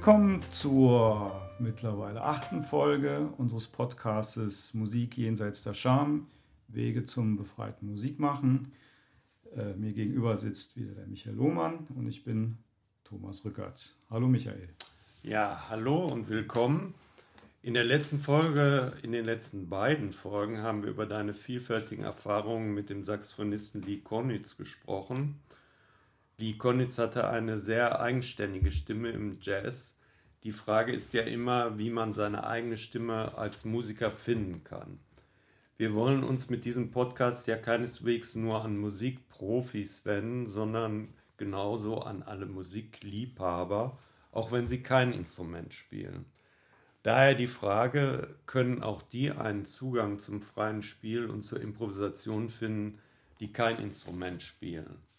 Willkommen zur mittlerweile achten Folge unseres Podcastes Musik jenseits der Scham, Wege zum befreiten Musikmachen. Äh, mir gegenüber sitzt wieder der Michael Lohmann und ich bin Thomas Rückert. Hallo Michael. Ja, hallo und willkommen. In der letzten Folge, in den letzten beiden Folgen haben wir über deine vielfältigen Erfahrungen mit dem Saxophonisten Lee Konitz gesprochen. Lee Konitz hatte eine sehr eigenständige Stimme im Jazz. Die Frage ist ja immer, wie man seine eigene Stimme als Musiker finden kann. Wir wollen uns mit diesem Podcast ja keineswegs nur an Musikprofis wenden, sondern genauso an alle Musikliebhaber, auch wenn sie kein Instrument spielen. Daher die Frage, können auch die einen Zugang zum freien Spiel und zur Improvisation finden, die kein Instrument spielen?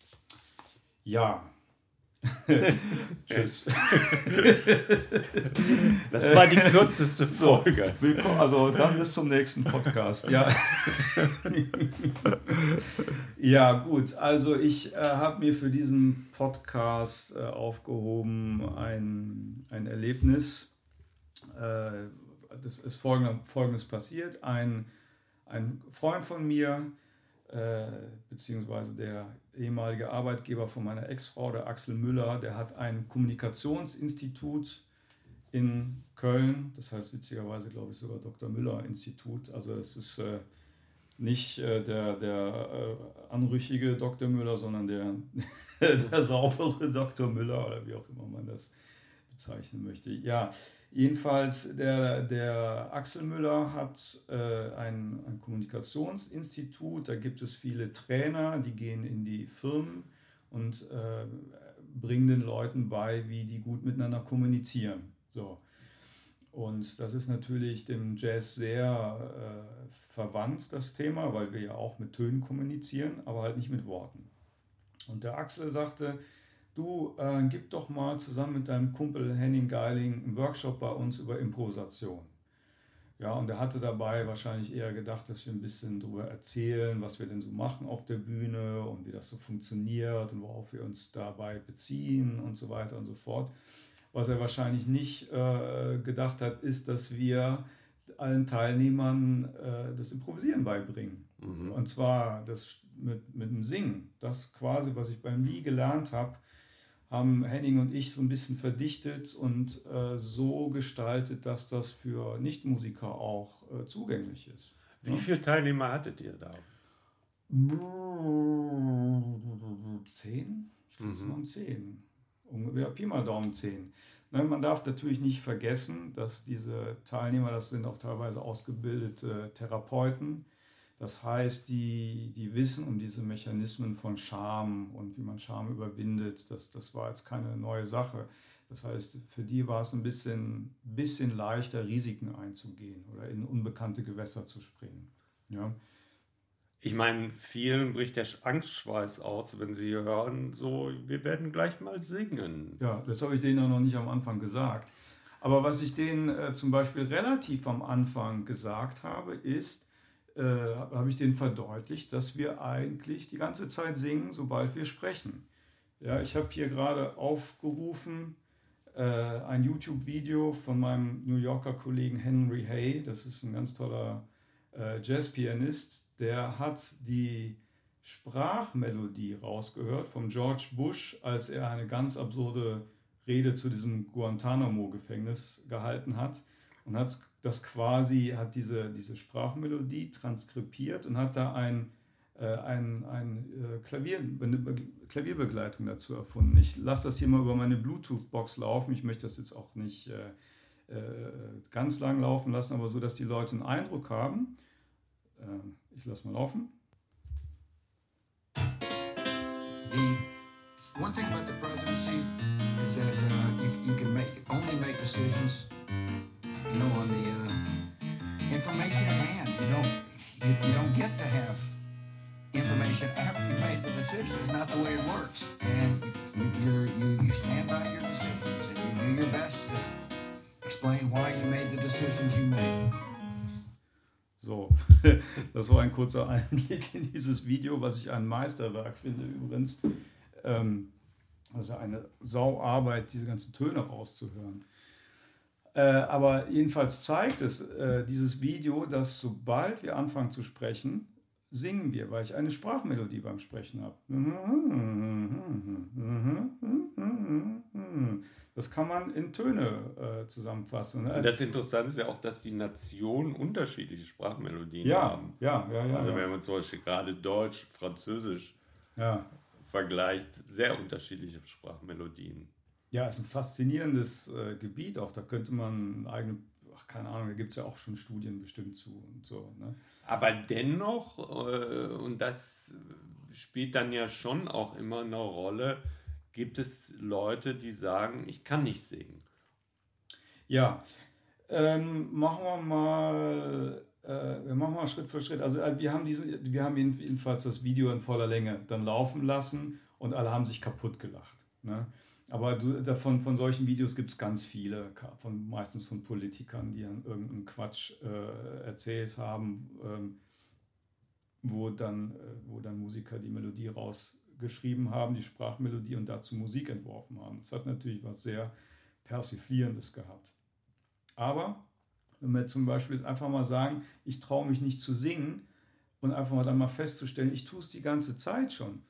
Ja. Tschüss. Das war die kürzeste Folge. Willkommen, also dann bis zum nächsten Podcast. Ja, ja gut. Also ich äh, habe mir für diesen Podcast äh, aufgehoben ein, ein Erlebnis. Äh, das ist folgendes, folgendes passiert. Ein, ein Freund von mir, beziehungsweise der ehemalige Arbeitgeber von meiner Ex-Frau, der Axel Müller, der hat ein Kommunikationsinstitut in Köln, das heißt witzigerweise, glaube ich, sogar Dr. Müller-Institut. Also es ist äh, nicht äh, der, der äh, anrüchige Dr. Müller, sondern der, der saubere Dr. Müller oder wie auch immer man das bezeichnen möchte. Ja, Jedenfalls, der, der Axel Müller hat äh, ein, ein Kommunikationsinstitut, da gibt es viele Trainer, die gehen in die Firmen und äh, bringen den Leuten bei, wie die gut miteinander kommunizieren. So. Und das ist natürlich dem Jazz sehr äh, verwandt, das Thema, weil wir ja auch mit Tönen kommunizieren, aber halt nicht mit Worten. Und der Axel sagte, du äh, gib doch mal zusammen mit deinem Kumpel Henning Geiling einen Workshop bei uns über Improvisation. Ja, und er hatte dabei wahrscheinlich eher gedacht, dass wir ein bisschen darüber erzählen, was wir denn so machen auf der Bühne und wie das so funktioniert und worauf wir uns dabei beziehen und so weiter und so fort. Was er wahrscheinlich nicht äh, gedacht hat, ist, dass wir allen Teilnehmern äh, das Improvisieren beibringen. Mhm. Und zwar das mit, mit dem Singen. Das quasi, was ich beim Lee gelernt habe, haben Henning und ich so ein bisschen verdichtet und äh, so gestaltet, dass das für Nichtmusiker auch äh, zugänglich ist. Wie ja? viele Teilnehmer hattet ihr da? Zehn? Ich glaube, es waren zehn. Ungefähr Pi mal Daumen zehn. Ne, man darf natürlich nicht vergessen, dass diese Teilnehmer, das sind auch teilweise ausgebildete Therapeuten, das heißt, die, die wissen um diese Mechanismen von Scham und wie man Scham überwindet. Das, das war jetzt keine neue Sache. Das heißt, für die war es ein bisschen, bisschen leichter, Risiken einzugehen oder in unbekannte Gewässer zu springen. Ja. Ich meine, vielen bricht der Angstschweiß aus, wenn sie hören, so, wir werden gleich mal singen. Ja, das habe ich denen ja noch nicht am Anfang gesagt. Aber was ich denen äh, zum Beispiel relativ am Anfang gesagt habe, ist, äh, habe ich denen verdeutlicht, dass wir eigentlich die ganze Zeit singen, sobald wir sprechen. Ja, ich habe hier gerade aufgerufen äh, ein YouTube-Video von meinem New Yorker Kollegen Henry Hay. Das ist ein ganz toller äh, Jazzpianist. Der hat die Sprachmelodie rausgehört von George Bush, als er eine ganz absurde Rede zu diesem Guantanamo-Gefängnis gehalten hat und hat das quasi, hat diese, diese Sprachmelodie transkribiert und hat da ein, äh, ein, ein äh, Klavier, eine Be Klavierbegleitung dazu erfunden. Ich lasse das hier mal über meine Bluetooth-Box laufen. Ich möchte das jetzt auch nicht äh, äh ganz lang laufen lassen, aber so, dass die Leute einen Eindruck haben. Ähm, ich lasse mal laufen. The one thing about the presidency is that uh, you, you can make, only make decisions you know, on the uh, information at hand. You don't, you, you don't get to have information after you made the decision. It's not the way it works. And you, you, you stand by your decisions and you do your best to explain why you made the decisions you made. So, das war ein kurzer Einblick in dieses Video, was ich ein Meisterwerk finde übrigens. Ähm, ist eine Sauarbeit, diese ganzen Töne rauszuhören. Äh, aber jedenfalls zeigt es äh, dieses Video, dass sobald wir anfangen zu sprechen, singen wir, weil ich eine Sprachmelodie beim Sprechen habe. Das kann man in Töne äh, zusammenfassen. Ne? Das Interessante ist ja auch, dass die Nationen unterschiedliche Sprachmelodien ja, haben. Ja, ja, ja. Also ja. wenn man zum Beispiel gerade Deutsch, Französisch ja. vergleicht, sehr unterschiedliche Sprachmelodien. Ja, es ist ein faszinierendes äh, Gebiet auch. Da könnte man eigene, ach, keine Ahnung, da gibt es ja auch schon Studien bestimmt zu und so. Ne? Aber dennoch, äh, und das spielt dann ja schon auch immer eine Rolle, gibt es Leute, die sagen, ich kann nicht singen. Ja, ähm, machen wir mal, äh, wir machen mal Schritt für Schritt. Also äh, wir haben diese, wir haben jedenfalls das Video in voller Länge dann laufen lassen und alle haben sich kaputt gelacht. Ne? Aber du, davon, von solchen Videos gibt es ganz viele, von, meistens von Politikern, die dann irgendeinen Quatsch äh, erzählt haben, ähm, wo, dann, äh, wo dann Musiker die Melodie rausgeschrieben haben, die Sprachmelodie und dazu Musik entworfen haben. Das hat natürlich was sehr Persiflierendes gehabt. Aber wenn wir zum Beispiel einfach mal sagen, ich traue mich nicht zu singen und einfach mal dann mal festzustellen, ich tue es die ganze Zeit schon.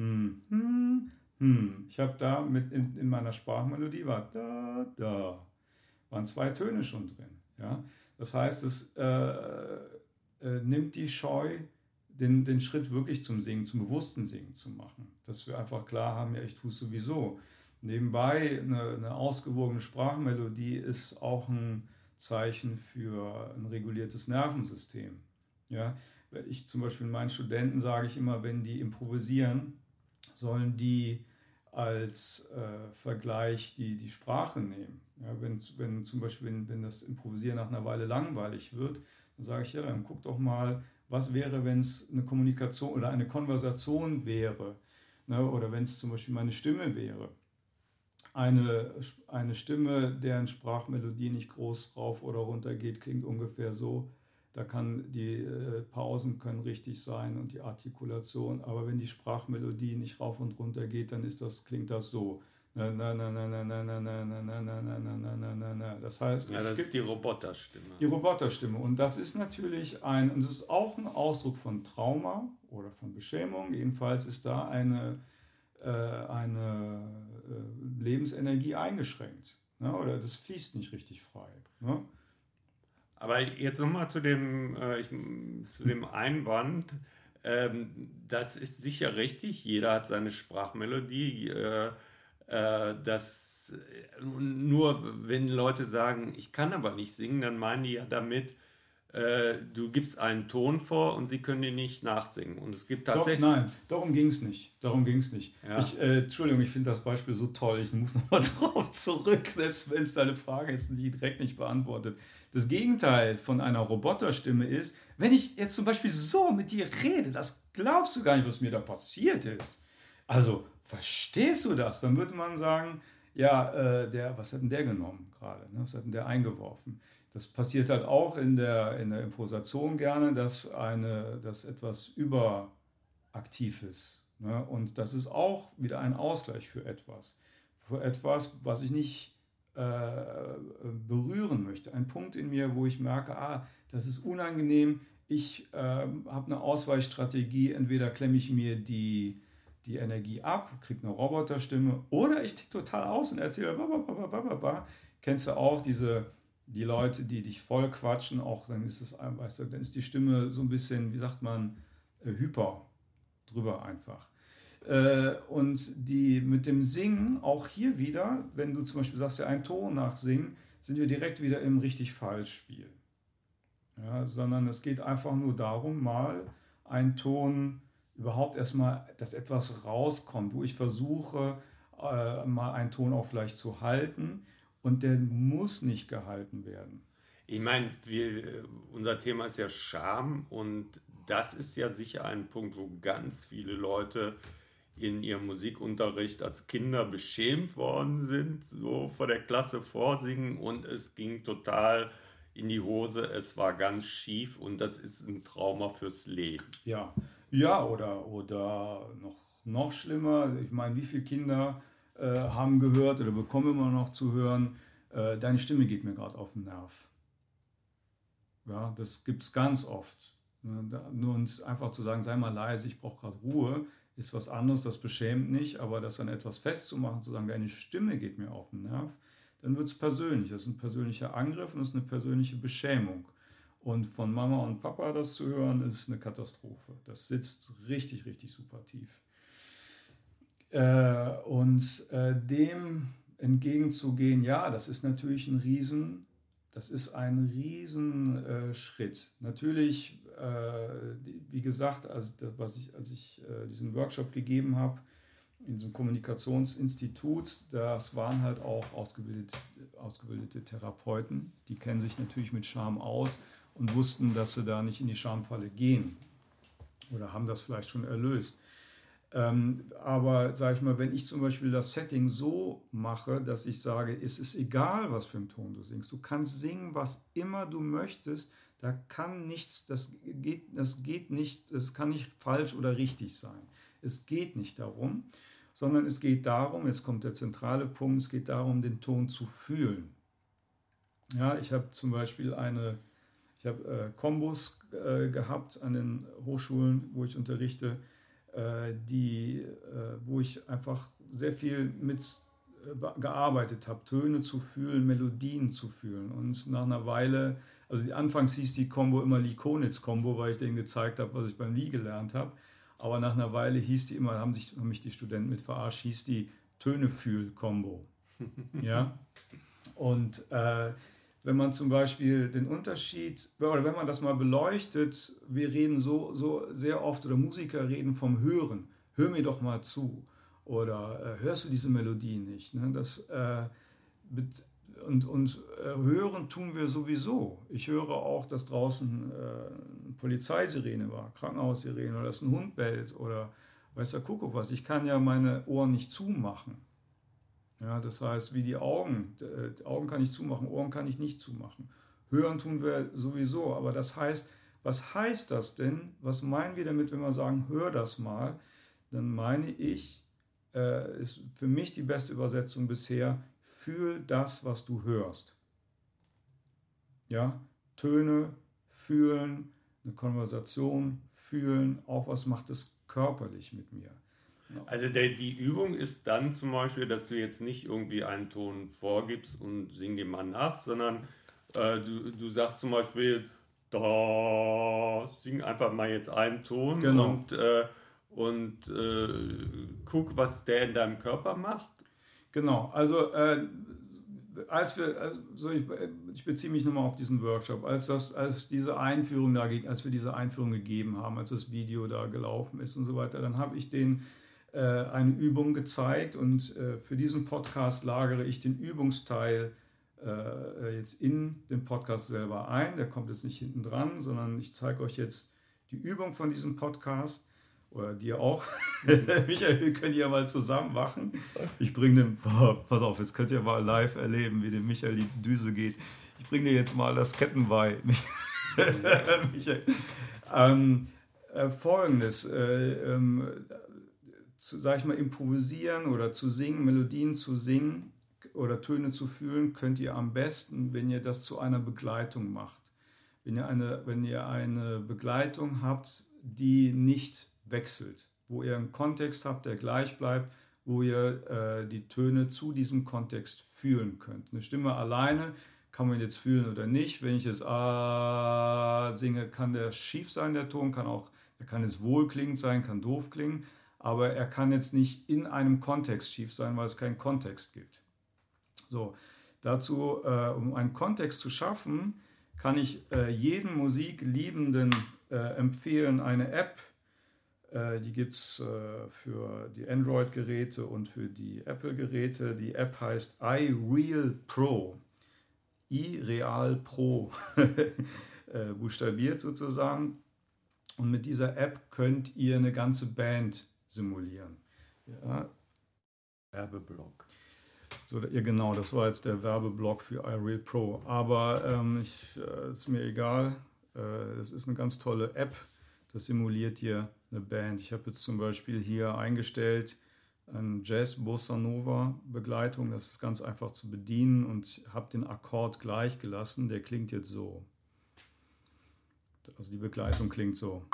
Hm, hm, hm. Ich habe da mit in, in, meiner Sprachmelodie war da, da, waren zwei Töne schon drin. Ja? Das heißt, es äh, äh, nimmt die Scheu, den, den Schritt wirklich zum Singen, zum bewussten Singen zu machen. Dass wir einfach klar haben, ja, ich tue es sowieso. Nebenbei eine, eine ausgewogene Sprachmelodie ist auch ein Zeichen für ein reguliertes Nervensystem. Ja, ich zum Beispiel meinen Studenten sage ich immer, wenn die improvisieren, sollen die als äh, Vergleich die, die Sprache nehmen. Ja, wenn, wenn zum Beispiel, wenn, wenn das Improvisieren nach einer Weile langweilig wird, dann sage ich, ja, dann guck doch mal, was wäre, wenn es eine Kommunikation oder eine Konversation wäre. Ne, oder wenn es zum Beispiel meine Stimme wäre. Eine, eine Stimme, deren Sprachmelodie nicht groß rauf oder runter geht, klingt ungefähr so. Da kann die äh, Pausen können richtig sein und die Artikulation, aber wenn die Sprachmelodie nicht rauf und runter geht, dann ist das, klingt das so. Na, na, na, na, na, na, na, na, na, na, na, na, na, na, na, na. Das heißt, ja, das ist die Roboterstimme. Die Roboterstimme. Und das ist natürlich ein, und das ist auch ein Ausdruck von Trauma oder von Beschämung. Jedenfalls ist da eine, äh, eine äh, Lebensenergie eingeschränkt. Ne? Oder das fließt nicht richtig frei. Ne? Aber jetzt nochmal zu dem, äh, zu dem Einwand. Ähm, das ist sicher richtig. Jeder hat seine Sprachmelodie. Äh, äh, das, nur wenn Leute sagen, ich kann aber nicht singen, dann meinen die ja damit, äh, du gibst einen Ton vor und sie können ihn nicht nachsingen. Und es gibt tatsächlich. Doch, nein, darum ging es nicht. Darum ging es nicht. Ja. Ich, äh, Entschuldigung, ich finde das Beispiel so toll. Ich muss nochmal drauf zurück, wenn es deine Frage jetzt direkt nicht beantwortet. Das Gegenteil von einer Roboterstimme ist, wenn ich jetzt zum Beispiel so mit dir rede, das glaubst du gar nicht, was mir da passiert ist. Also, verstehst du das? Dann würde man sagen, ja, äh, der, was hat denn der genommen gerade? Ne? Was hat denn der eingeworfen? Das passiert halt auch in der, in der Improvisation gerne, dass, eine, dass etwas überaktiv ist. Ne? Und das ist auch wieder ein Ausgleich für etwas. Für etwas, was ich nicht äh, berühren möchte. Ein Punkt in mir, wo ich merke, ah, das ist unangenehm. Ich äh, habe eine Ausweichstrategie. Entweder klemme ich mir die, die Energie ab, kriege eine Roboterstimme, oder ich tick total aus und erzähle, Kennst du auch diese die Leute, die dich voll quatschen, auch dann ist es, weißt du, dann ist die Stimme so ein bisschen, wie sagt man, äh, hyper drüber einfach. Äh, und die mit dem Singen, auch hier wieder, wenn du zum Beispiel sagst, ja, einen Ton nachsingen, sind wir direkt wieder im richtig falsch Spiel. Ja, sondern es geht einfach nur darum, mal einen Ton überhaupt erstmal, dass etwas rauskommt, wo ich versuche, äh, mal einen Ton auch vielleicht zu halten und der muss nicht gehalten werden. Ich meine, wir, unser Thema ist ja Scham und das ist ja sicher ein Punkt, wo ganz viele Leute in ihrem Musikunterricht als Kinder beschämt worden sind, so vor der Klasse vorsingen und es ging total in die Hose, es war ganz schief und das ist ein Trauma fürs Leben. Ja, Ja, oder, oder noch, noch schlimmer, ich meine, wie viele Kinder äh, haben gehört oder bekommen immer noch zu hören, äh, deine Stimme geht mir gerade auf den Nerv. Ja, das gibt es ganz oft. Ne, nur uns einfach zu sagen, sei mal leise, ich brauche gerade Ruhe, ist was anderes, das beschämt nicht, aber das dann etwas festzumachen, zu sagen, deine Stimme geht mir auf den Nerv, dann wird es persönlich. Das ist ein persönlicher Angriff und das ist eine persönliche Beschämung. Und von Mama und Papa das zu hören, ist eine Katastrophe. Das sitzt richtig, richtig super tief. Äh, und äh, dem entgegenzugehen, ja, das ist natürlich ein Riesen, das ist ein Riesenschritt. Natürlich, äh, wie gesagt, also was ich, als ich äh, diesen Workshop gegeben habe, in diesem Kommunikationsinstitut, das waren halt auch ausgebildete, ausgebildete Therapeuten, die kennen sich natürlich mit Scham aus und wussten, dass sie da nicht in die Schamfalle gehen oder haben das vielleicht schon erlöst. Ähm, aber sage ich mal, wenn ich zum Beispiel das Setting so mache, dass ich sage, es ist egal, was für einen Ton du singst, du kannst singen, was immer du möchtest, da kann nichts, das geht, das geht nicht, das kann nicht falsch oder richtig sein. Es geht nicht darum, sondern es geht darum, jetzt kommt der zentrale Punkt, es geht darum, den Ton zu fühlen. Ja, ich habe zum Beispiel eine, ich habe äh, Kombos äh, gehabt an den Hochschulen, wo ich unterrichte, die, äh, wo ich einfach sehr viel mit äh, gearbeitet habe, Töne zu fühlen, Melodien zu fühlen. Und nach einer Weile, also die, anfangs hieß die Combo immer Lee Konitz-Combo, weil ich denen gezeigt habe, was ich beim Lee gelernt habe. Aber nach einer Weile hieß die immer, haben, sich, haben mich die Studenten mit verarscht, hieß die Töne-Fühl-Combo. ja. Und äh, wenn man zum Beispiel den Unterschied, oder wenn man das mal beleuchtet, wir reden so, so sehr oft, oder Musiker reden vom Hören. Hör mir doch mal zu. Oder äh, hörst du diese Melodie nicht? Ne? Das, äh, und und äh, hören tun wir sowieso. Ich höre auch, dass draußen äh, Polizeisirene war, Krankenhaussirene, oder dass ein Hund bellt oder weiß der Kuckuck was. Ich kann ja meine Ohren nicht zumachen. Ja, das heißt, wie die Augen. Äh, die Augen kann ich zumachen, Ohren kann ich nicht zumachen. Hören tun wir sowieso, aber das heißt, was heißt das denn? Was meinen wir damit, wenn wir sagen, hör das mal? Dann meine ich, äh, ist für mich die beste Übersetzung bisher, fühl das, was du hörst. Ja, Töne, fühlen, eine Konversation, fühlen, auch was macht es körperlich mit mir. Also der, die Übung ist dann zum Beispiel, dass du jetzt nicht irgendwie einen Ton vorgibst und sing dem Mann nach, sondern äh, du, du sagst zum Beispiel, da sing einfach mal jetzt einen Ton genau. und, äh, und äh, guck, was der in deinem Körper macht. Genau, also äh, als wir, also ich, ich, beziehe mich nochmal auf diesen Workshop, als, das, als diese Einführung da, als wir diese Einführung gegeben haben, als das Video da gelaufen ist und so weiter, dann habe ich den äh, eine Übung gezeigt und äh, für diesen Podcast lagere ich den Übungsteil äh, jetzt in den Podcast selber ein. Der kommt jetzt nicht hinten dran, sondern ich zeige euch jetzt die Übung von diesem Podcast oder dir auch. Michael, wir können ja mal zusammen machen. Ich bringe den, pass auf, jetzt könnt ihr mal live erleben, wie dem Michael die Düse geht. Ich bringe dir jetzt mal das Kettenweih. Michael. Ähm, äh, Folgendes, äh, ähm, zu, sag ich mal, improvisieren oder zu singen, Melodien zu singen oder Töne zu fühlen, könnt ihr am besten, wenn ihr das zu einer Begleitung macht. Wenn ihr eine, wenn ihr eine Begleitung habt, die nicht wechselt, wo ihr einen Kontext habt, der gleich bleibt, wo ihr äh, die Töne zu diesem Kontext fühlen könnt. Eine Stimme alleine kann man jetzt fühlen oder nicht. Wenn ich jetzt ah singe, kann der schief sein, der Ton, kann auch, der kann jetzt wohlklingend sein, kann doof klingen aber er kann jetzt nicht in einem Kontext schief sein, weil es keinen Kontext gibt. So, dazu, äh, um einen Kontext zu schaffen, kann ich äh, jedem Musikliebenden äh, empfehlen, eine App, äh, die gibt es äh, für die Android-Geräte und für die Apple-Geräte. Die App heißt iReal Pro. iReal Pro, äh, buchstabiert sozusagen. Und mit dieser App könnt ihr eine ganze Band simulieren. Ja. Werbeblock. So, ja, genau, das war jetzt der Werbeblock für iReal Pro. Aber ähm, ich, äh, ist mir egal. Äh, es ist eine ganz tolle App. Das simuliert dir eine Band. Ich habe jetzt zum Beispiel hier eingestellt eine Jazz Bossa Nova Begleitung. Das ist ganz einfach zu bedienen und habe den Akkord gleich gelassen. Der klingt jetzt so. Also die Begleitung klingt so.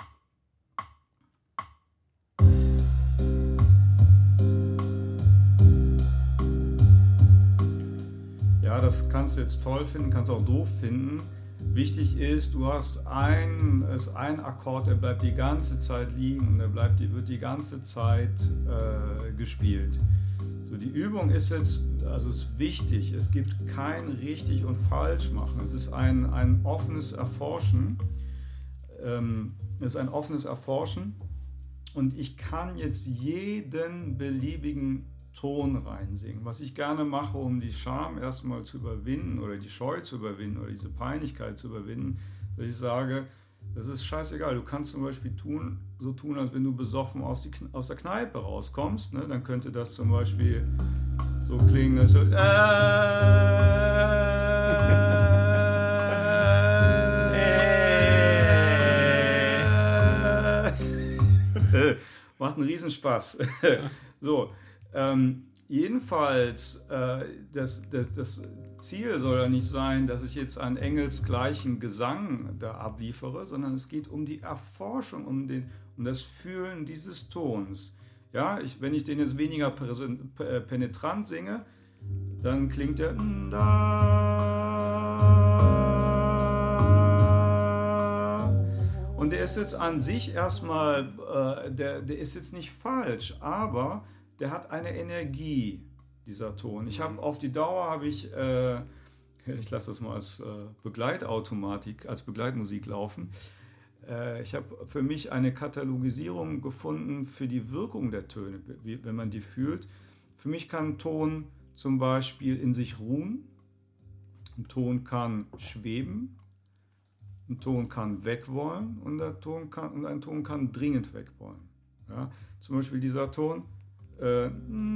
Das kannst du jetzt toll finden, kannst auch doof finden. Wichtig ist, du hast ein, ist ein Akkord, der bleibt die ganze Zeit liegen, der bleibt, wird die ganze Zeit äh, gespielt. So, die Übung ist jetzt, also ist wichtig, es gibt kein richtig und falsch machen. Es ist ein, ein offenes Erforschen. Ähm, es ist ein offenes Erforschen und ich kann jetzt jeden beliebigen Ton reinsingen. Was ich gerne mache, um die Scham erstmal zu überwinden oder die Scheu zu überwinden oder diese Peinlichkeit zu überwinden, dass ich sage, das ist scheißegal. Du kannst zum Beispiel tun, so tun, als wenn du besoffen aus, die, aus der Kneipe rauskommst. Ne? Dann könnte das zum Beispiel so klingen, dass du, äh, macht einen Riesenspaß. so, ähm, jedenfalls, äh, das, das, das, Ziel soll ja nicht sein, dass ich jetzt einen engelsgleichen Gesang da abliefere, sondern es geht um die Erforschung, um, den, um das Fühlen dieses Tons. Ja, ich, wenn ich den jetzt weniger äh, penetrant singe, dann klingt der und der ist jetzt an sich erstmal, äh, der, der ist jetzt nicht falsch, aber der hat eine Energie, dieser Ton. Ich habe mhm. auf die Dauer habe ich, äh, ich lasse das mal als äh, Begleitautomatik, als Begleitmusik laufen. Äh, ich habe für mich eine Katalogisierung gefunden für die Wirkung der Töne, wie, wenn man die fühlt. Für mich kann ein Ton zum Beispiel in sich ruhen, ein Ton kann schweben, ein Ton kann wegwollen und, der Ton kann, und ein Ton kann dringend wegwollen. Ja? Zum Beispiel dieser Ton äh,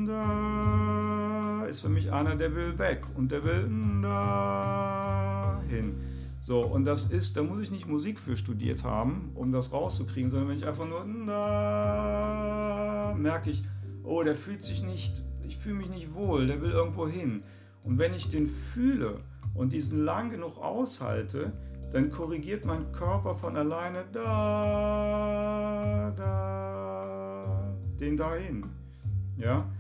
da ist für mich einer, der will weg und der will da hin. So, und das ist, da muss ich nicht Musik für studiert haben, um das rauszukriegen, sondern wenn ich einfach nur da merke ich, oh, der fühlt sich nicht, ich fühle mich nicht wohl, der will irgendwo hin. Und wenn ich den fühle und diesen lang genug aushalte, dann korrigiert mein Körper von alleine da, da, den dahin. Ja?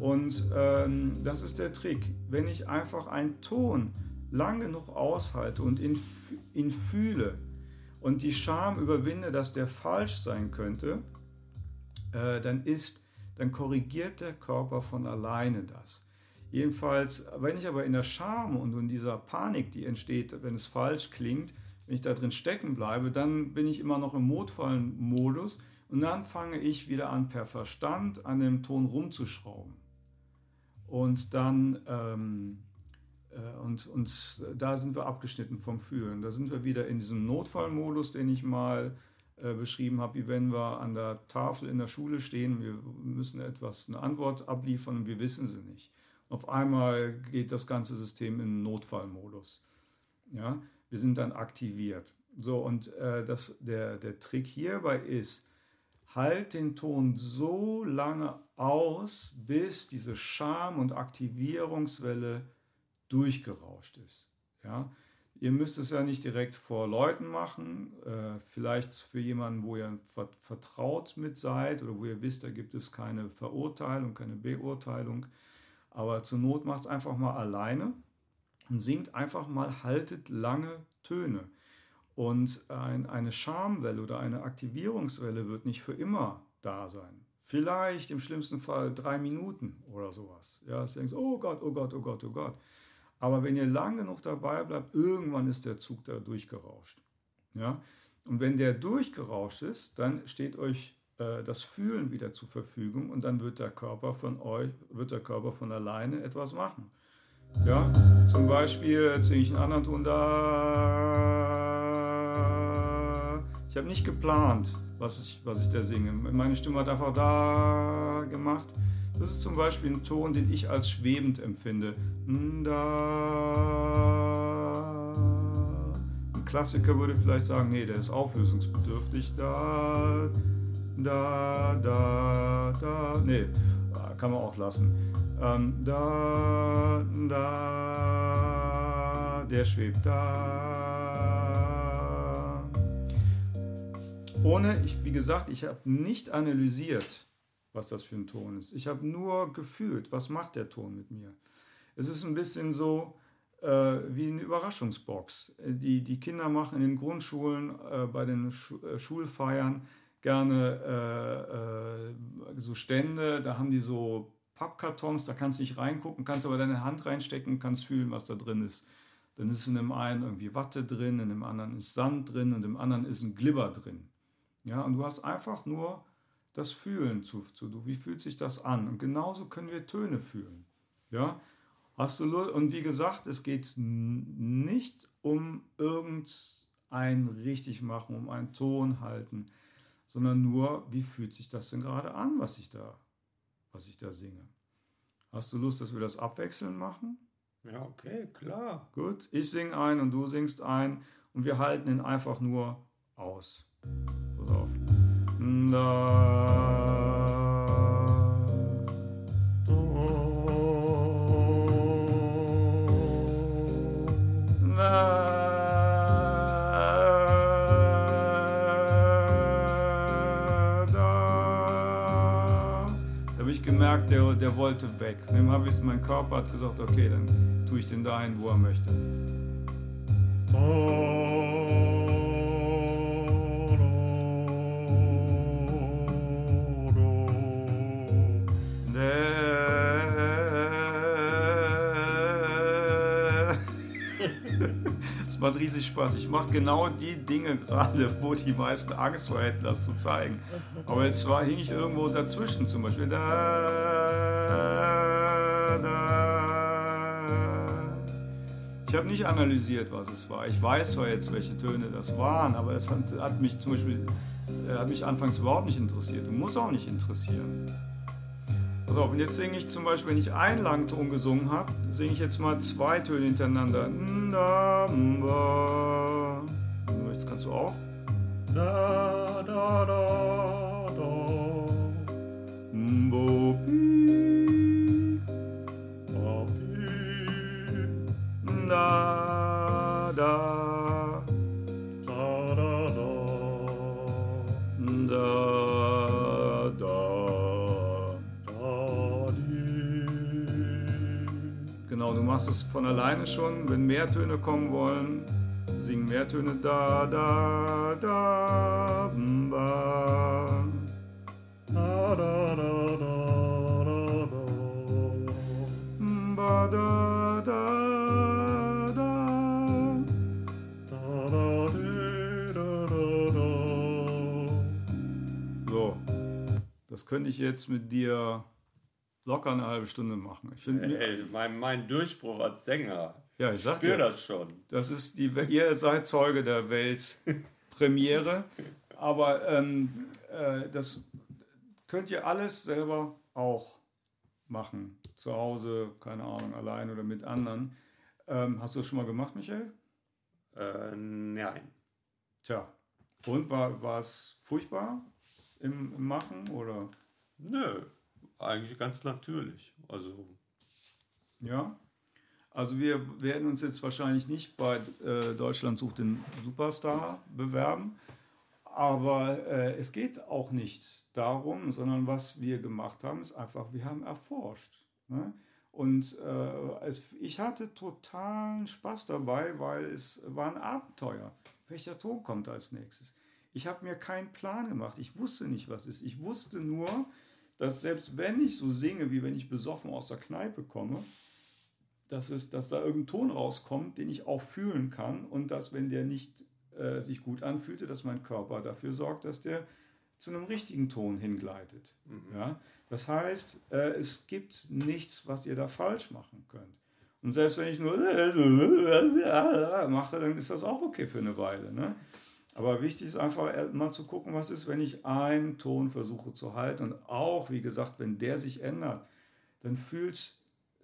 Und ähm, das ist der Trick. Wenn ich einfach einen Ton lang genug aushalte und ihn, ihn fühle und die Scham überwinde, dass der falsch sein könnte, äh, dann ist, dann korrigiert der Körper von alleine das. Jedenfalls, wenn ich aber in der Scham und in dieser Panik, die entsteht, wenn es falsch klingt, wenn ich da drin stecken bleibe, dann bin ich immer noch im Notfallmodus und dann fange ich wieder an, per Verstand an dem Ton rumzuschrauben. Und dann, ähm, äh, und, und da sind wir abgeschnitten vom Fühlen. Da sind wir wieder in diesem Notfallmodus, den ich mal äh, beschrieben habe, wie wenn wir an der Tafel in der Schule stehen, wir müssen etwas, eine Antwort abliefern und wir wissen sie nicht. Auf einmal geht das ganze System in Notfallmodus. Ja, wir sind dann aktiviert. So, und äh, das, der, der Trick hierbei ist, halt den Ton so lange aus, bis diese Scham- und Aktivierungswelle durchgerauscht ist. Ja? Ihr müsst es ja nicht direkt vor Leuten machen, äh, vielleicht für jemanden, wo ihr vertraut mit seid oder wo ihr wisst, da gibt es keine Verurteilung, keine Beurteilung. Aber zur Not macht es einfach mal alleine und singt einfach mal, haltet lange Töne. Und ein, eine Schamwelle oder eine Aktivierungswelle wird nicht für immer da sein. Vielleicht im schlimmsten Fall drei Minuten oder sowas. Ja, du denkst, oh Gott, oh Gott, oh Gott, oh Gott. Aber wenn ihr lang genug dabei bleibt, irgendwann ist der Zug da durchgerauscht. Ja? Und wenn der durchgerauscht ist, dann steht euch äh, das Fühlen wieder zur Verfügung und dann wird der Körper von euch, wird der Körper von alleine etwas machen. Ja, zum Beispiel singe ich einen anderen Ton da ich habe nicht geplant, was ich, was ich da singe. Meine Stimme hat einfach da gemacht. Das ist zum Beispiel ein Ton, den ich als schwebend empfinde. Da. Ein Klassiker würde vielleicht sagen, nee, der ist auflösungsbedürftig. Da, da, da, da. Nee, kann man auch lassen. Ähm, da, da, der schwebt da. Ohne, ich, wie gesagt, ich habe nicht analysiert, was das für ein Ton ist. Ich habe nur gefühlt, was macht der Ton mit mir. Es ist ein bisschen so, äh, wie eine Überraschungsbox. Die, die Kinder machen in den Grundschulen, äh, bei den Schu äh, Schulfeiern gerne äh, äh, so Stände, da haben die so Pappkartons, da kannst du nicht reingucken, kannst aber deine Hand reinstecken, kannst fühlen, was da drin ist. Dann ist in dem einen irgendwie Watte drin, in dem anderen ist Sand drin und im anderen ist ein Glibber drin. Ja, und du hast einfach nur das Fühlen zu, zu wie fühlt sich das an? Und genauso können wir Töne fühlen. Ja, Hast du und wie gesagt, es geht nicht um irgendein richtig machen, um einen Ton halten, sondern nur, wie fühlt sich das denn gerade an, was ich da, was ich da singe. Hast du Lust, dass wir das abwechselnd machen? Ja, okay, klar. Gut, ich singe ein und du singst ein und wir halten ihn einfach nur aus. Pass auf. Da. gemerkt, der, der wollte weg. Dann habe ich, mein Körper hat gesagt, okay, dann tue ich den dahin, wo er möchte. Es riesig Spaß. Ich mache genau die Dinge gerade, wo die meisten Angst vor hätten, das zu zeigen. Aber jetzt war, hing ich irgendwo dazwischen zum Beispiel. Da, da. Ich habe nicht analysiert, was es war. Ich weiß zwar jetzt, welche Töne das waren, aber es hat, hat mich zum Beispiel äh, hat mich anfangs überhaupt nicht interessiert und muss auch nicht interessieren. Pass auf, und jetzt singe ich zum Beispiel, wenn ich einen Langton gesungen habe, singe ich jetzt mal zwei Töne hintereinander. Jetzt kannst du auch. Da, da, da. Du machst es von alleine schon. Wenn mehr Töne kommen wollen, singen mehr Töne da, da, da, ba. Da, da, da, da, da, da. Ba, da, da, da. Da, da, da, da, da. So, das könnte ich jetzt mit dir locker eine halbe Stunde machen. Ich finde hey, mein, mein Durchbruch als Sänger. Ja, ich sag dir das schon. Das ist die, ihr seid Zeuge der Weltpremiere, aber ähm, äh, das könnt ihr alles selber auch machen. Zu Hause, keine Ahnung, allein oder mit anderen. Ähm, hast du das schon mal gemacht, Michael? Äh, nein. Tja, und war, war es furchtbar im, im Machen oder? Nö, eigentlich ganz natürlich. Also. Ja. Also wir werden uns jetzt wahrscheinlich nicht bei äh, Deutschland sucht den Superstar bewerben, aber äh, es geht auch nicht darum, sondern was wir gemacht haben, ist einfach, wir haben erforscht. Ne? Und äh, es, ich hatte totalen Spaß dabei, weil es war ein Abenteuer. Welcher Ton kommt als nächstes? Ich habe mir keinen Plan gemacht. Ich wusste nicht, was ist. Ich wusste nur, dass selbst wenn ich so singe, wie wenn ich besoffen aus der Kneipe komme, dass, es, dass da irgendein Ton rauskommt, den ich auch fühlen kann und dass, wenn der nicht äh, sich gut anfühlte, dass mein Körper dafür sorgt, dass der zu einem richtigen Ton hingleitet. Mhm. Ja? Das heißt, äh, es gibt nichts, was ihr da falsch machen könnt. Und selbst wenn ich nur mache, dann ist das auch okay für eine Weile. Ne? Aber wichtig ist einfach mal zu gucken, was ist, wenn ich einen Ton versuche zu halten. Und auch, wie gesagt, wenn der sich ändert, dann fühlt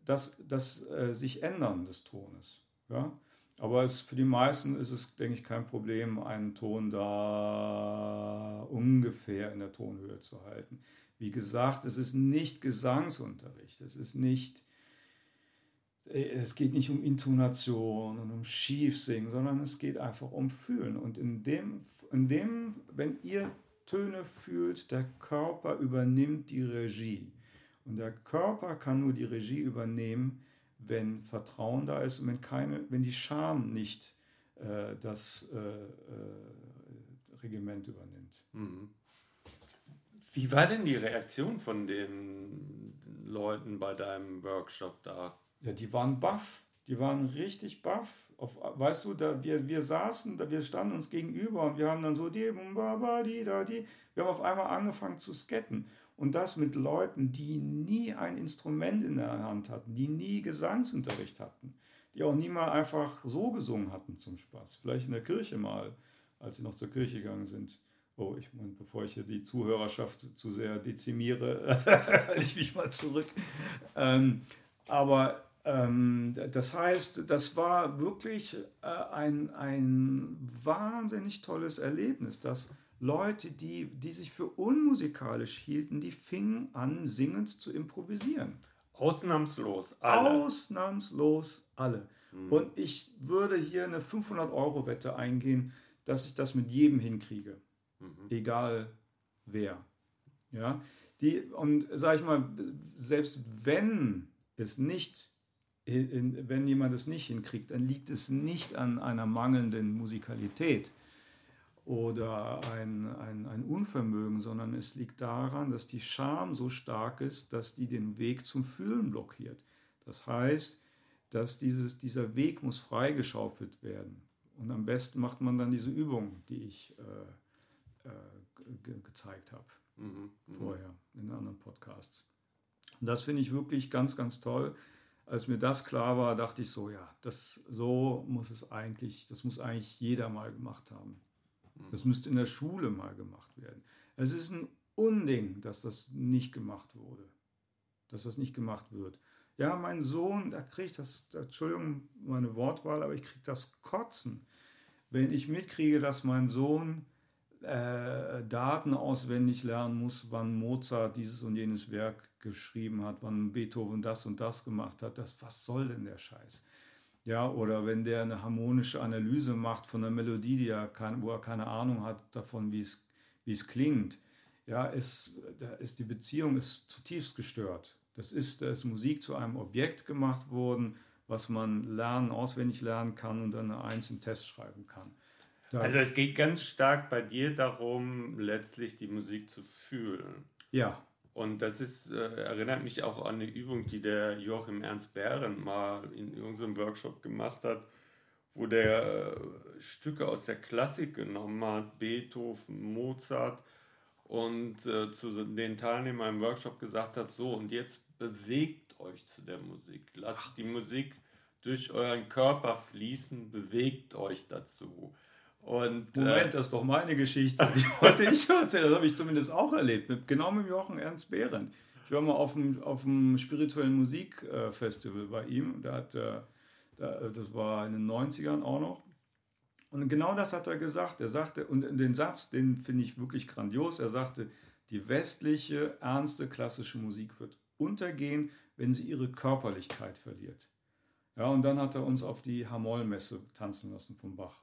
das, das äh, sich ändern des Tones. Ja? Aber es, für die meisten ist es, denke ich, kein Problem, einen Ton da ungefähr in der Tonhöhe zu halten. Wie gesagt, es ist nicht Gesangsunterricht, es ist nicht, äh, es geht nicht um Intonation und um Schiefsingen, sondern es geht einfach um Fühlen. Und in dem, in dem, wenn ihr Töne fühlt, der Körper übernimmt die Regie. Und der Körper kann nur die Regie übernehmen, wenn Vertrauen da ist und wenn, keine, wenn die Scham nicht äh, das äh, äh, Regiment übernimmt. Mhm. Wie war denn die Reaktion von den Leuten bei deinem Workshop da? Ja, die waren baff. Die waren richtig baff. Auf, weißt du, da wir, wir saßen, da wir standen uns gegenüber und wir haben dann so die, die, da, die. Wir haben auf einmal angefangen zu sketten. Und das mit Leuten, die nie ein Instrument in der Hand hatten, die nie Gesangsunterricht hatten, die auch nie mal einfach so gesungen hatten zum Spaß. Vielleicht in der Kirche mal, als sie noch zur Kirche gegangen sind. Oh, ich meine, bevor ich hier die Zuhörerschaft zu sehr dezimiere, halte ich mich mal zurück. Ähm, aber das heißt, das war wirklich äh, ein, ein wahnsinnig tolles Erlebnis, dass Leute, die, die sich für unmusikalisch hielten, die fingen an, singend zu improvisieren. Ausnahmslos alle. Ausnahmslos alle. Mhm. Und ich würde hier eine 500-Euro-Wette eingehen, dass ich das mit jedem hinkriege. Mhm. Egal wer. Ja, die, und sage ich mal, selbst wenn es nicht, wenn jemand es nicht hinkriegt, dann liegt es nicht an einer mangelnden Musikalität, oder ein, ein, ein Unvermögen, sondern es liegt daran, dass die Scham so stark ist, dass die den Weg zum Fühlen blockiert. Das heißt, dass dieses, dieser Weg muss freigeschaufelt werden. Und am besten macht man dann diese Übung, die ich äh, äh, ge gezeigt habe mhm, mhm, vorher in anderen Podcasts. Und das finde ich wirklich ganz, ganz toll. Als mir das klar war, dachte ich so, ja, das so muss es eigentlich, das muss eigentlich jeder mal gemacht haben. Das müsste in der Schule mal gemacht werden. Es ist ein Unding, dass das nicht gemacht wurde. Dass das nicht gemacht wird. Ja, mein Sohn, da kriegt das, Entschuldigung, meine Wortwahl, aber ich kriege das Kotzen, wenn ich mitkriege, dass mein Sohn äh, Daten auswendig lernen muss, wann Mozart dieses und jenes Werk geschrieben hat, wann Beethoven das und das gemacht hat. Das, was soll denn der Scheiß? Ja, oder wenn der eine harmonische Analyse macht von einer Melodie, die er kann, wo er keine Ahnung hat davon, wie es, wie es klingt, ja, ist, da ist die Beziehung ist zutiefst gestört. Das ist, da ist Musik zu einem Objekt gemacht worden, was man lernen, auswendig lernen kann und dann eine Eins im Test schreiben kann. Da also es geht ganz stark bei dir darum, letztlich die Musik zu fühlen. Ja, und das ist, äh, erinnert mich auch an eine Übung, die der Joachim Ernst Behren mal in unserem Workshop gemacht hat, wo der äh, Stücke aus der Klassik genommen hat, Beethoven, Mozart, und äh, zu den Teilnehmern im Workshop gesagt hat, so, und jetzt bewegt euch zu der Musik. Lasst die Musik durch euren Körper fließen, bewegt euch dazu. Und, Moment, äh, das ist doch meine Geschichte. Die wollte ich erzählen. Das habe ich zumindest auch erlebt. Mit, genau mit Jochen Ernst Behrendt. Ich war mal auf dem, auf dem spirituellen Musikfestival bei ihm. Da hat, da, das war in den 90ern auch noch. Und genau das hat er gesagt. Er sagte, und den Satz, den finde ich wirklich grandios. Er sagte, die westliche, ernste, klassische Musik wird untergehen, wenn sie ihre Körperlichkeit verliert. Ja, und dann hat er uns auf die Hamoll-Messe tanzen lassen vom Bach.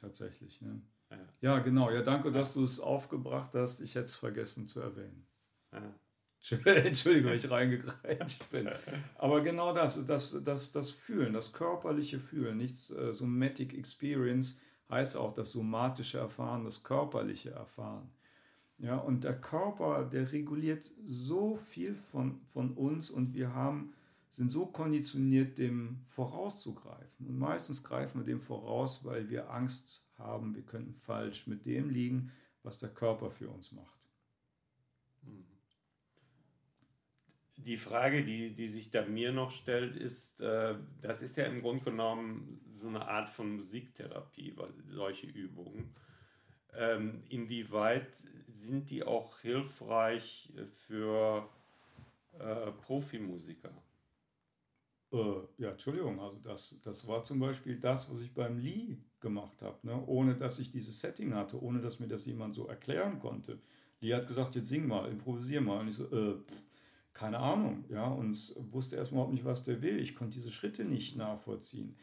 Tatsächlich, ne? Ja. ja, genau. Ja, danke, dass du es aufgebracht hast. Ich hätte es vergessen zu erwähnen. Ja. Entschuldigung, ich reingegrätscht bin. Aber genau das, das, das, das Fühlen, das körperliche Fühlen, nicht äh, Somatic Experience heißt auch das somatische Erfahren, das körperliche Erfahren. Ja, und der Körper, der reguliert so viel von, von uns und wir haben sind so konditioniert, dem vorauszugreifen. Und meistens greifen wir dem voraus, weil wir Angst haben, wir könnten falsch mit dem liegen, was der Körper für uns macht. Mhm. Die Frage, die, die sich da mir noch stellt, ist, äh, das ist ja im Grunde genommen so eine Art von Musiktherapie, solche Übungen. Ähm, inwieweit sind die auch hilfreich für äh, Profimusiker? Äh, ja, Entschuldigung, also das, das war zum Beispiel das, was ich beim Lee gemacht habe, ne? ohne dass ich dieses Setting hatte, ohne dass mir das jemand so erklären konnte. Lee hat gesagt, jetzt sing mal, improvisier mal. Und ich so, äh, keine Ahnung, ja, und wusste erstmal überhaupt nicht, was der will. Ich konnte diese Schritte nicht nachvollziehen.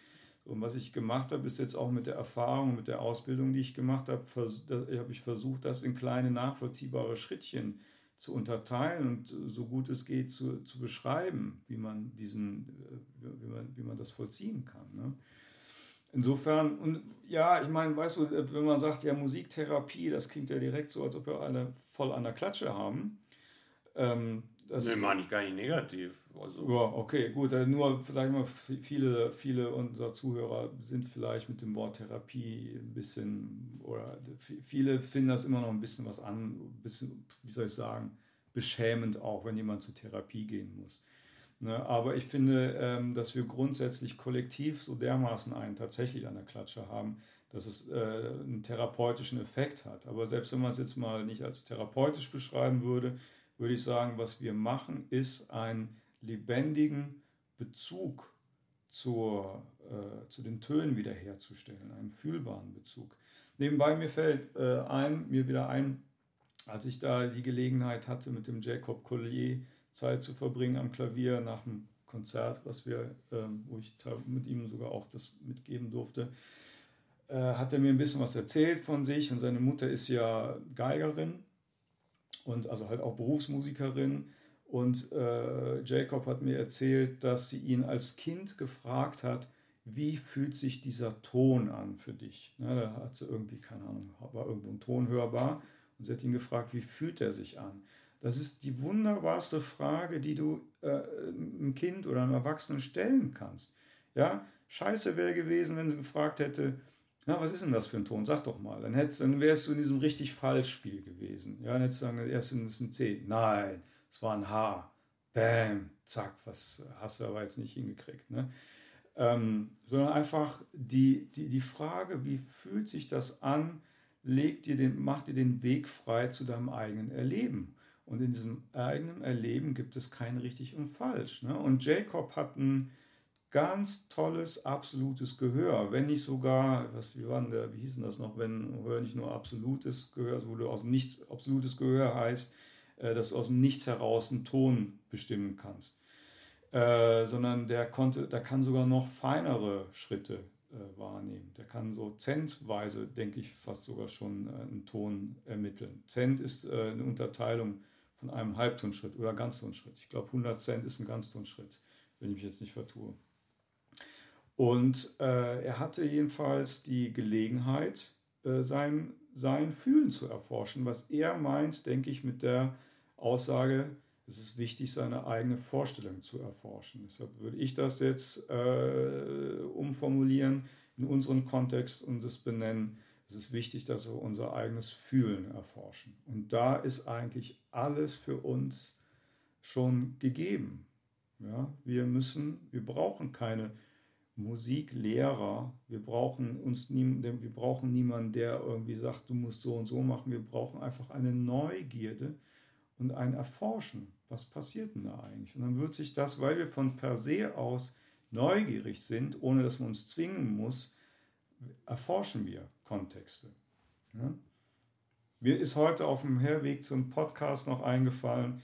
Und was ich gemacht habe, ist jetzt auch mit der Erfahrung, mit der Ausbildung, die ich gemacht habe, habe ich versucht, das in kleine nachvollziehbare Schrittchen zu unterteilen und so gut es geht zu, zu beschreiben, wie man, diesen, äh, wie, man, wie man das vollziehen kann. Ne? Insofern, und ja, ich meine, weißt du, wenn man sagt, ja, Musiktherapie, das klingt ja direkt so, als ob wir alle voll an der Klatsche haben. Ähm, das nee, meine ich gar nicht negativ. Also. Ja, okay, gut. Nur, sag ich mal, viele, viele unserer Zuhörer sind vielleicht mit dem Wort Therapie ein bisschen, oder viele finden das immer noch ein bisschen was an, ein bisschen, wie soll ich sagen, beschämend auch, wenn jemand zur Therapie gehen muss. Ne, aber ich finde, ähm, dass wir grundsätzlich kollektiv so dermaßen einen tatsächlich an der Klatsche haben, dass es äh, einen therapeutischen Effekt hat. Aber selbst wenn man es jetzt mal nicht als therapeutisch beschreiben würde, würde ich sagen, was wir machen, ist einen lebendigen Bezug zur, äh, zu den Tönen wiederherzustellen, einen fühlbaren Bezug. Nebenbei mir fällt äh, ein, mir wieder ein, als ich da die Gelegenheit hatte, mit dem Jacob Collier Zeit zu verbringen am Klavier nach dem Konzert, was wir, äh, wo ich mit ihm sogar auch das mitgeben durfte, äh, hat er mir ein bisschen was erzählt von sich und seine Mutter ist ja Geigerin und also halt auch Berufsmusikerin. Und äh, Jacob hat mir erzählt, dass sie ihn als Kind gefragt hat, wie fühlt sich dieser Ton an für dich? Ja, da hat sie irgendwie, keine Ahnung, war irgendwo ein Ton hörbar. Und sie hat ihn gefragt, wie fühlt er sich an? Das ist die wunderbarste Frage, die du äh, einem Kind oder einem Erwachsenen stellen kannst. Ja, scheiße wäre gewesen, wenn sie gefragt hätte, na, was ist denn das für ein Ton? Sag doch mal. Dann, hättest, dann wärst du in diesem richtig Falsch-Spiel gewesen. Ja, dann hättest du sagen, erst ist ein C. Nein, es war ein H. Bam, zack, was hast du aber jetzt nicht hingekriegt. Ne? Ähm, sondern einfach die, die, die Frage, wie fühlt sich das an, legt dir den, macht dir den Weg frei zu deinem eigenen Erleben. Und in diesem eigenen Erleben gibt es kein richtig und falsch. Ne? Und Jacob hat ein ganz tolles, absolutes Gehör. Wenn nicht sogar, was, wie, war der, wie hieß denn das noch, wenn Gehör nicht nur absolutes Gehör, wo du aus Nichts, absolutes Gehör heißt, dass du aus dem Nichts heraus einen Ton bestimmen kannst. Äh, sondern der konnte, der kann sogar noch feinere Schritte äh, wahrnehmen. Der kann so zentweise, denke ich, fast sogar schon äh, einen Ton ermitteln. Zent ist äh, eine Unterteilung von einem Halbtonschritt oder Ganztonschritt. Ich glaube, 100 Cent ist ein Ganztonschritt, wenn ich mich jetzt nicht vertue. Und äh, er hatte jedenfalls die Gelegenheit, äh, sein, sein Fühlen zu erforschen, was er meint, denke ich, mit der Aussage, es ist wichtig, seine eigene Vorstellung zu erforschen. Deshalb würde ich das jetzt äh, umformulieren in unseren Kontext und es benennen, es ist wichtig, dass wir unser eigenes Fühlen erforschen. Und da ist eigentlich alles für uns schon gegeben. Ja, wir müssen, wir brauchen keine Musiklehrer. Wir brauchen uns nie, wir brauchen niemanden, der irgendwie sagt, du musst so und so machen. Wir brauchen einfach eine Neugierde und ein Erforschen. Was passiert denn da eigentlich? Und dann wird sich das, weil wir von per se aus neugierig sind, ohne dass man uns zwingen muss, erforschen wir Kontexte. Ja? Mir ist heute auf dem Herweg zum Podcast noch eingefallen,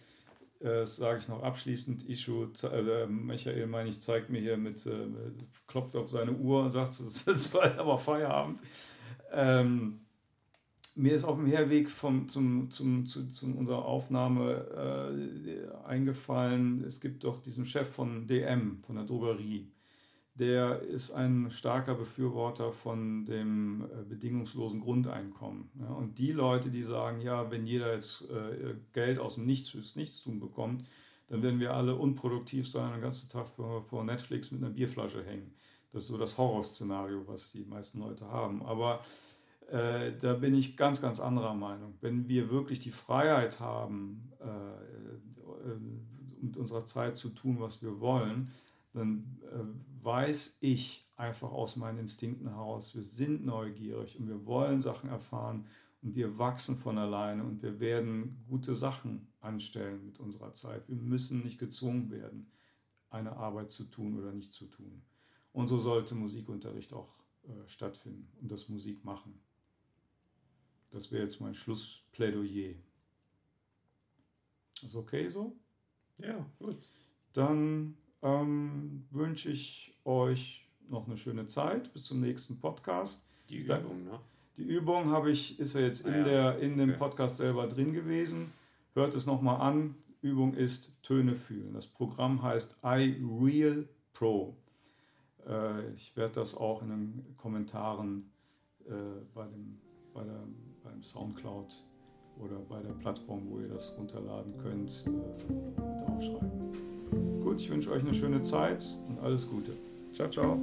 äh, sage ich noch abschließend, Ischu, äh, Michael, meine ich, zeigt mir hier mit, äh, klopft auf seine Uhr und sagt, es ist bald aber Feierabend. Ähm, mir ist auf dem Herweg vom, zum, zum, zu, zu unserer Aufnahme äh, eingefallen, es gibt doch diesen Chef von DM, von der Drogerie, der ist ein starker Befürworter von dem äh, bedingungslosen Grundeinkommen. Ja, und die Leute, die sagen, ja, wenn jeder jetzt äh, Geld aus dem Nichts fürs Nichtstun bekommt, dann werden wir alle unproduktiv sein, den ganzen Tag vor, vor Netflix mit einer Bierflasche hängen. Das ist so das Horrorszenario, was die meisten Leute haben. Aber äh, da bin ich ganz, ganz anderer Meinung. Wenn wir wirklich die Freiheit haben, äh, äh mit unserer Zeit zu tun, was wir wollen, dann äh, weiß ich einfach aus meinen Instinkten heraus, wir sind neugierig und wir wollen Sachen erfahren und wir wachsen von alleine und wir werden gute Sachen anstellen mit unserer Zeit. Wir müssen nicht gezwungen werden. eine Arbeit zu tun oder nicht zu tun. Und so sollte Musikunterricht auch äh, stattfinden und das Musik machen. Das wäre jetzt mein Schlussplädoyer. Ist okay so? Ja, gut. Dann ähm, wünsche ich euch noch eine schöne Zeit. Bis zum nächsten Podcast. Die Übung, ne? Die Übung habe ich, ist ja jetzt in, ah, ja. Der, in dem okay. Podcast selber drin gewesen. Hört es nochmal an. Übung ist Töne fühlen. Das Programm heißt iReal Pro. Äh, ich werde das auch in den Kommentaren äh, bei dem, bei der, beim Soundcloud oder bei der Plattform, wo ihr das runterladen könnt, äh, mit aufschreiben. Gut, ich wünsche euch eine schöne Zeit und alles Gute. Ciao, ciao.